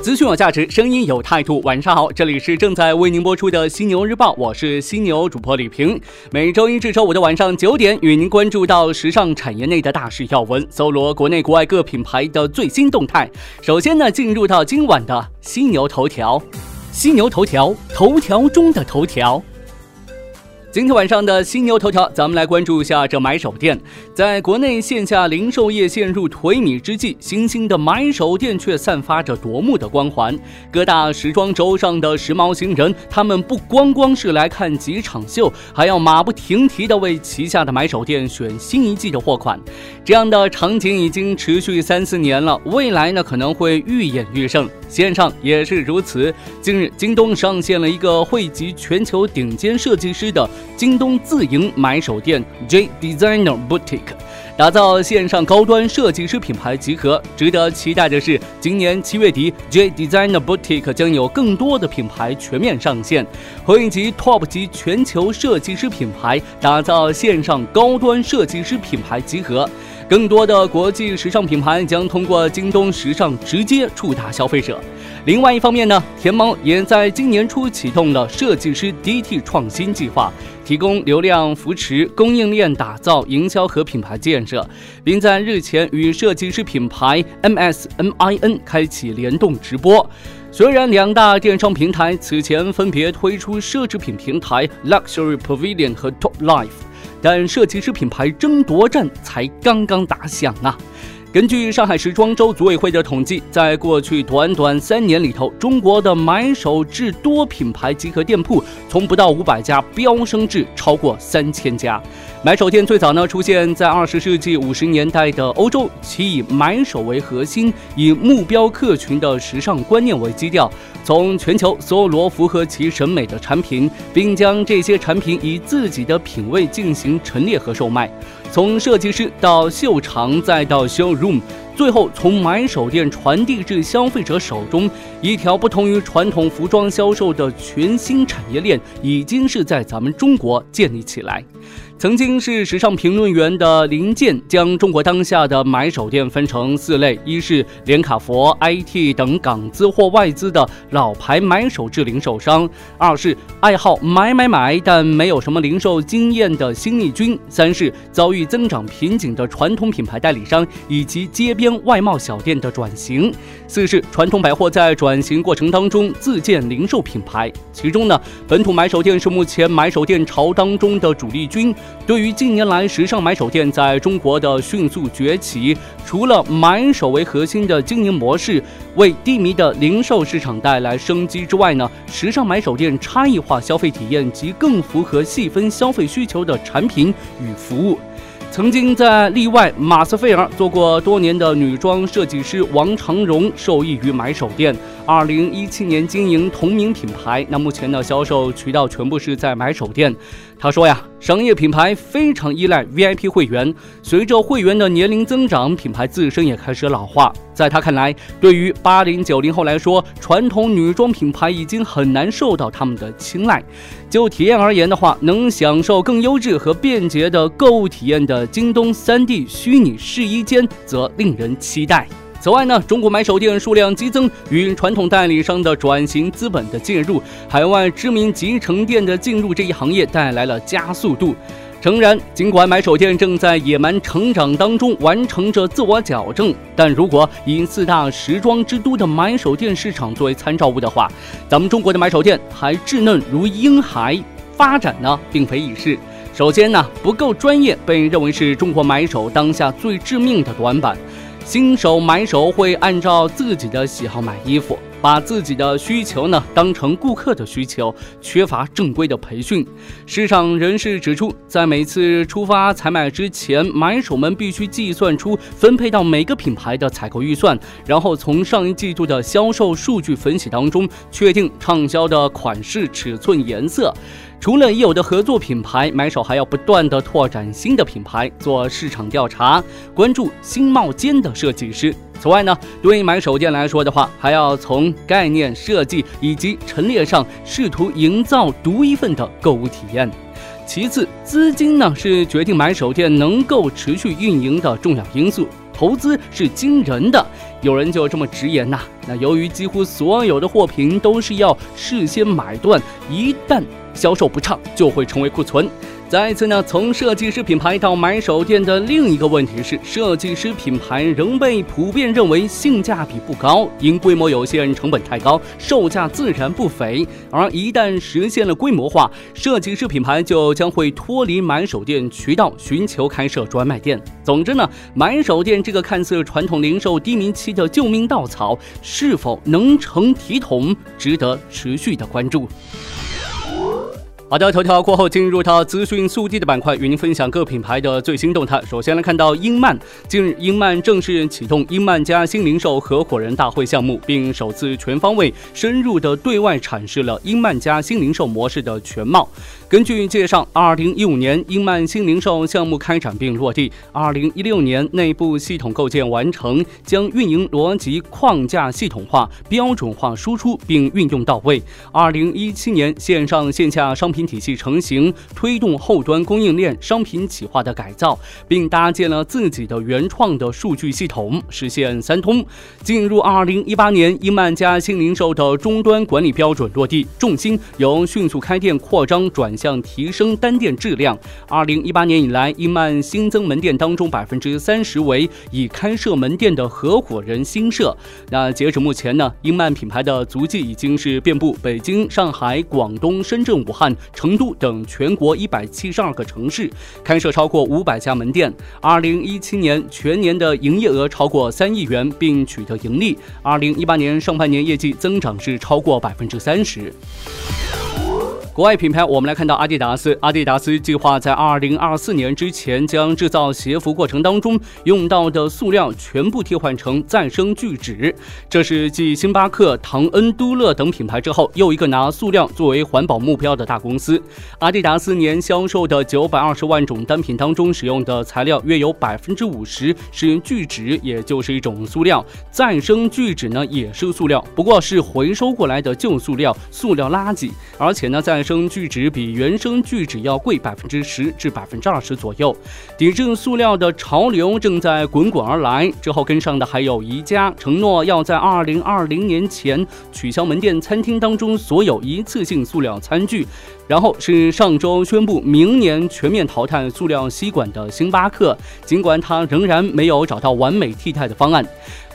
资讯有价值，声音有态度。晚上好，这里是正在为您播出的犀牛日报，我是犀牛主播李平。每周一至周五的晚上九点，与您关注到时尚产业内的大事要闻，搜罗国内国外各品牌的最新动态。首先呢，进入到今晚的犀牛头条，犀牛头条，头条中的头条。今天晚上的犀牛头条，咱们来关注一下这买手店。在国内线下零售业陷入颓靡之际，新兴的买手店却散发着夺目的光环。各大时装周上的时髦新人，他们不光光是来看几场秀，还要马不停蹄地为旗下的买手店选新一季的货款。这样的场景已经持续三四年了，未来呢可能会愈演愈盛。线上也是如此。近日，京东上线了一个汇集全球顶尖设计师的京东自营买手店 J Designer Boutique，打造线上高端设计师品牌集合。值得期待的是，今年七月底，J Designer Boutique 将有更多的品牌全面上线，汇集 TOP 级全球设计师品牌，打造线上高端设计师品牌集合。更多的国际时尚品牌将通过京东时尚直接触达消费者。另外一方面呢，天猫也在今年初启动了设计师 DT 创新计划，提供流量扶持、供应链打造、营销和品牌建设，并在日前与设计师品牌 MSMIN 开启联动直播。虽然两大电商平台此前分别推出奢侈品平台 Luxury Pavilion 和 Top Life。但设计师品牌争夺战才刚刚打响啊！根据上海时装周组委会的统计，在过去短短三年里头，中国的买手至多品牌集合店铺从不到五百家飙升至超过三千家。买手店最早呢出现在二十世纪五十年代的欧洲，其以买手为核心，以目标客群的时尚观念为基调，从全球搜罗符合其审美的产品，并将这些产品以自己的品味进行陈列和售卖。从设计师到秀场，再到修如最后从买手店传递至消费者手中，一条不同于传统服装销售的全新产业链，已经是在咱们中国建立起来。曾经是时尚评论员的林健，将中国当下的买手店分成四类：一是连卡佛、IT 等港资或外资的老牌买手制零售商；二是爱好买买买但没有什么零售经验的新力军；三是遭遇增长瓶颈的传统品牌代理商以及街边外贸小店的转型；四是传统百货在转型过程当中自建零售品牌。其中呢，本土买手店是目前买手店潮当中的主力军。对于近年来时尚买手店在中国的迅速崛起，除了买手为核心的经营模式为低迷的零售市场带来生机之外呢，时尚买手店差异化消费体验及更符合细分消费需求的产品与服务。曾经在例外马斯菲尔做过多年的女装设计师王长荣受益于买手店。二零一七年经营同名品牌，那目前的销售渠道全部是在买手店。他说呀，商业品牌非常依赖 VIP 会员，随着会员的年龄增长，品牌自身也开始老化。在他看来，对于八零九零后来说，传统女装品牌已经很难受到他们的青睐。就体验而言的话，能享受更优质和便捷的购物体验的京东三 D 虚拟试衣间，则令人期待。此外呢，中国买手店数量激增，与传统代理商的转型、资本的介入、海外知名集成店的进入这一行业带来了加速度。诚然，尽管买手店正在野蛮成长当中完成着自我矫正，但如果以四大时装之都的买手店市场作为参照物的话，咱们中国的买手店还稚嫩如婴孩，发展呢并非易事。首先呢，不够专业，被认为是中国买手当下最致命的短板。新手买手会按照自己的喜好买衣服，把自己的需求呢当成顾客的需求，缺乏正规的培训。市场人士指出，在每次出发采买之前，买手们必须计算出分配到每个品牌的采购预算，然后从上一季度的销售数据分析当中确定畅销的款式、尺寸、颜色。除了已有的合作品牌，买手还要不断的拓展新的品牌，做市场调查，关注新冒尖的设计师。此外呢，对于买手店来说的话，还要从概念设计以及陈列上试图营造独一份的购物体验。其次，资金呢是决定买手店能够持续运营的重要因素，投资是惊人的。有人就这么直言呐，那由于几乎所有的货品都是要事先买断，一旦销售不畅，就会成为库存。再次呢，从设计师品牌到买手店的另一个问题是，设计师品牌仍被普遍认为性价比不高，因规模有限，成本太高，售价自然不菲。而一旦实现了规模化，设计师品牌就将会脱离买手店渠道，寻求开设专卖店。总之呢，买手店这个看似传统零售低迷期的救命稻草，是否能成体统，值得持续的关注。好的，头条过后进入到资讯速递的板块，与您分享各品牌的最新动态。首先来看到英曼，近日英曼正式启动英曼家新零售合伙人大会项目，并首次全方位、深入的对外阐释了英曼家新零售模式的全貌。根据介绍，二零一五年英曼新零售项目开展并落地，二零一六年内部系统构建完成，将运营逻辑框架系统化、标准化输出并运用到位。二零一七年线上线下商品。体系成型，推动后端供应链商品企划的改造，并搭建了自己的原创的数据系统，实现三通。进入二零一八年，英曼家新零售的终端管理标准落地，重心由迅速开店扩张转向提升单店质量。二零一八年以来，英曼新增门店当中百分之三十为已开设门店的合伙人新设。那截止目前呢，英曼品牌的足迹已经是遍布北京、上海、广东、深圳、武汉。成都等全国一百七十二个城市开设超过五百家门店。二零一七年全年的营业额超过三亿元，并取得盈利。二零一八年上半年业绩增长是超过百分之三十。国外品牌，我们来看到阿迪达斯。阿迪达斯计划在二零二四年之前，将制造鞋服过程当中用到的塑料全部替换成再生聚酯。这是继星巴克、唐恩都乐等品牌之后，又一个拿塑料作为环保目标的大公司。阿迪达斯年销售的九百二十万种单品当中，使用的材料约有百分之五十是聚酯，也就是一种塑料。再生聚酯呢，也是塑料，不过是回收过来的旧塑料、塑料垃圾，而且呢，在生聚酯比原生聚酯要贵百分之十至百分之二十左右，抵制塑料的潮流正在滚滚而来。之后跟上的还有宜家，承诺要在二零二零年前取消门店餐厅当中所有一次性塑料餐具。然后是上周宣布明年全面淘汰塑料吸管的星巴克，尽管它仍然没有找到完美替代的方案。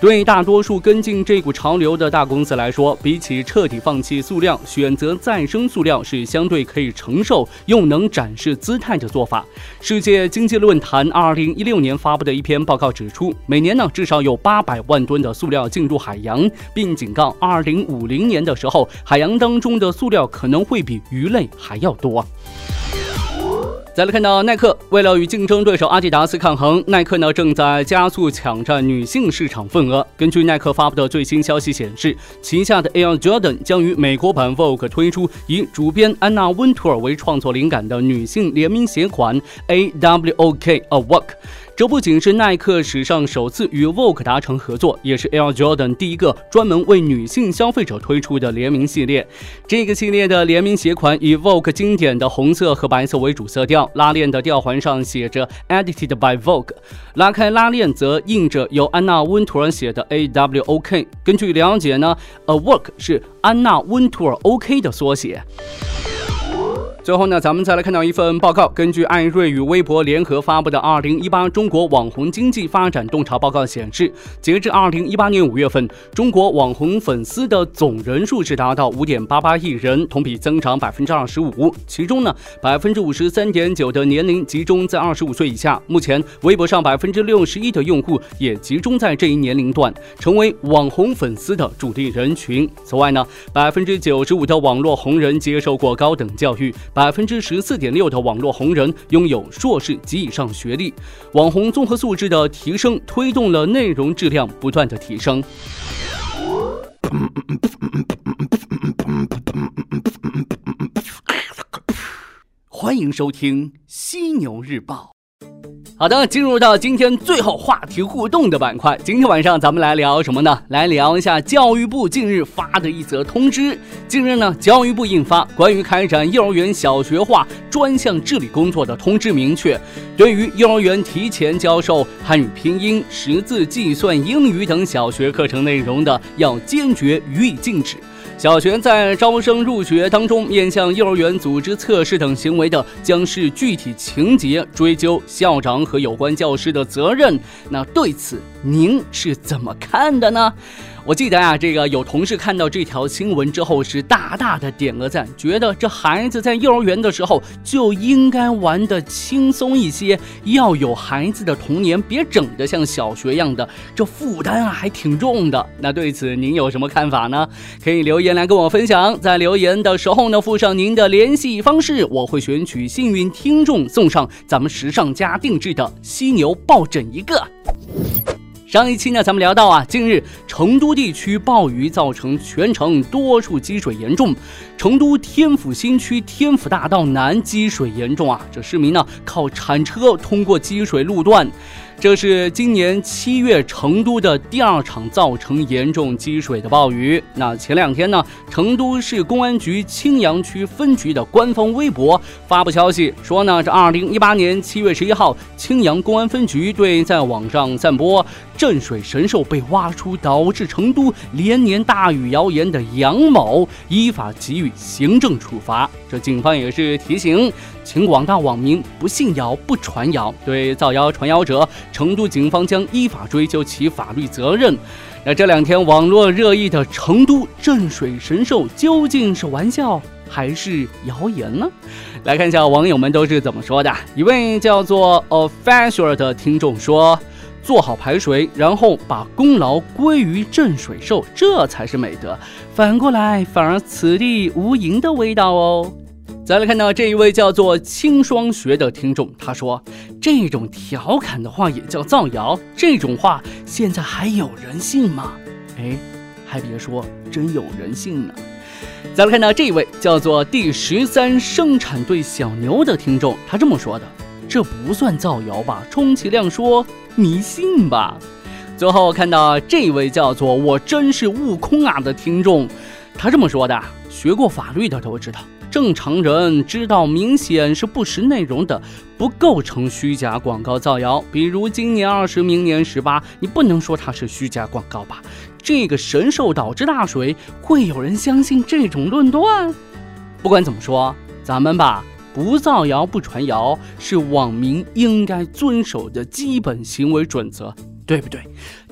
对大多数跟进这股潮流的大公司来说，比起彻底放弃塑料，选择再生塑料是相对可以承受又能展示姿态的做法。世界经济论坛二零一六年发布的一篇报告指出，每年呢至少有八百万吨的塑料进入海洋，并警告二零五零年的时候，海洋当中的塑料可能会比鱼类还要多。再来看到耐克，为了与竞争对手阿迪达斯抗衡，耐克呢正在加速抢占女性市场份额。根据耐克发布的最新消息显示，旗下的 Air Jordan 将于美国版 Vogue 推出以主编安娜温图尔为创作灵感的女性联名鞋款 A W O K A Walk。这不仅是耐克史上首次与 Vogue 达成合作，也是 Air Jordan 第一个专门为女性消费者推出的联名系列。这个系列的联名鞋款以 Vogue 经典的红色和白色为主色调，拉链的吊环上写着 Edited by Vogue，拉开拉链则印着由安娜温图尔写的 A W O K。根据了解呢，A Work 是安娜温图尔 OK 的缩写。最后呢，咱们再来看到一份报告。根据艾瑞与微博联合发布的《二零一八中国网红经济发展洞察报告》显示，截至二零一八年五月份，中国网红粉丝的总人数是达到五点八八亿人，同比增长百分之二十五。其中呢，百分之五十三点九的年龄集中在二十五岁以下。目前，微博上百分之六十一的用户也集中在这一年龄段，成为网红粉丝的主力人群。此外呢，百分之九十五的网络红人接受过高等教育。百分之十四点六的网络红人拥有硕士及以上学历，网红综合素质的提升推动了内容质量不断的提升。欢迎收听《犀牛日报》。好的，进入到今天最后话题互动的板块。今天晚上咱们来聊什么呢？来聊一下教育部近日发的一则通知。近日呢，教育部印发关于开展幼儿园小学化专项治理工作的通知，明确对于幼儿园提前教授汉语拼音、识字、计算、英语等小学课程内容的，要坚决予以禁止。小学在招生入学当中面向幼儿园组织测试等行为的，将是具体情节追究校长和有关教师的责任。那对此您是怎么看的呢？我记得啊，这个有同事看到这条新闻之后是大大的点个赞，觉得这孩子在幼儿园的时候就应该玩的轻松一些，要有孩子的童年，别整得像小学一样的，这负担啊还挺重的。那对此您有什么看法呢？可以留言来跟我分享，在留言的时候呢附上您的联系方式，我会选取幸运听众送上咱们时尚家定制的犀牛抱枕一个。上一期呢，咱们聊到啊，近日成都地区暴雨造成全城多处积水严重，成都天府新区天府大道南积水严重啊，这市民呢靠铲车通过积水路段。这是今年七月成都的第二场造成严重积水的暴雨。那前两天呢，成都市公安局青羊区分局的官方微博发布消息说呢，这二零一八年七月十一号，青羊公安分局对在网上散播镇水神兽被挖出导致成都连年大雨谣言的杨某，依法给予行政处罚。这警方也是提醒。请广大网民不信谣、不传谣，对造谣传谣者，成都警方将依法追究其法律责任。那这两天网络热议的成都镇水神兽究竟是玩笑还是谣言呢？来看一下网友们都是怎么说的。一位叫做 official 的听众说：“做好排水，然后把功劳归于镇水兽，这才是美德。反过来，反而此地无银的味道哦。”再来看到这一位叫做清霜学的听众，他说：“这种调侃的话也叫造谣，这种话现在还有人信吗？”哎，还别说，真有人信呢。再来看到这一位叫做第十三生产队小牛的听众，他这么说的：“这不算造谣吧？充其量说迷信吧。”最后看到这一位叫做我真是悟空啊的听众，他这么说的：“学过法律的都知道。”正常人知道，明显是不实内容的，不构成虚假广告造谣。比如今年二十，明年十八，你不能说它是虚假广告吧？这个神兽导致大水，会有人相信这种论断？不管怎么说，咱们吧，不造谣不传谣，是网民应该遵守的基本行为准则。对不对？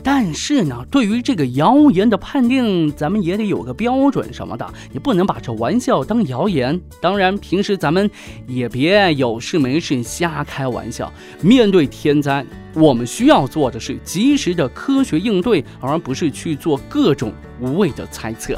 但是呢，对于这个谣言的判定，咱们也得有个标准什么的，你不能把这玩笑当谣言。当然，平时咱们也别有事没事瞎开玩笑。面对天灾，我们需要做的是及时的科学应对，而不是去做各种无谓的猜测。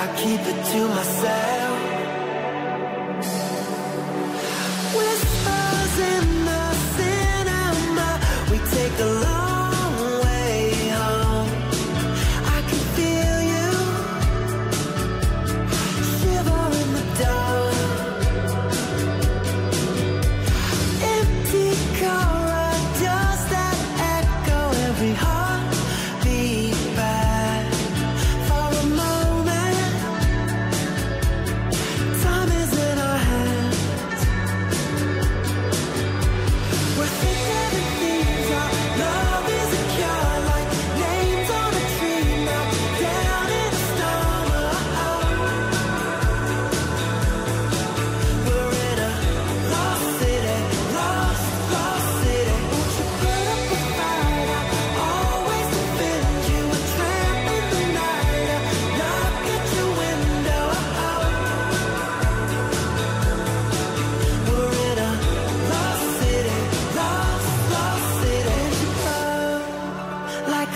I keep it to myself.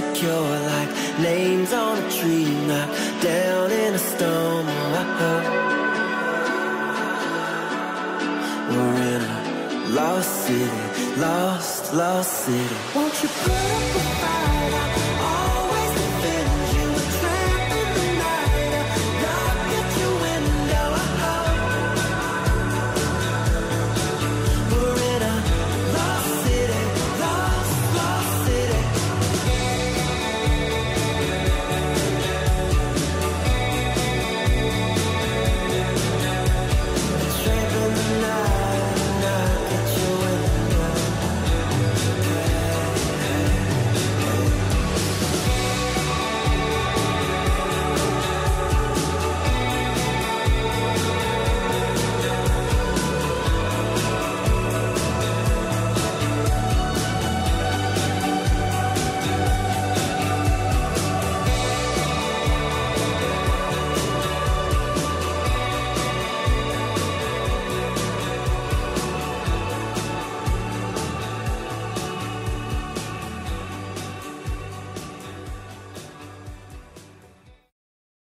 like names on a tree knocked down in a storm. We're in a lost city lost lost city. Won't you put up a fight?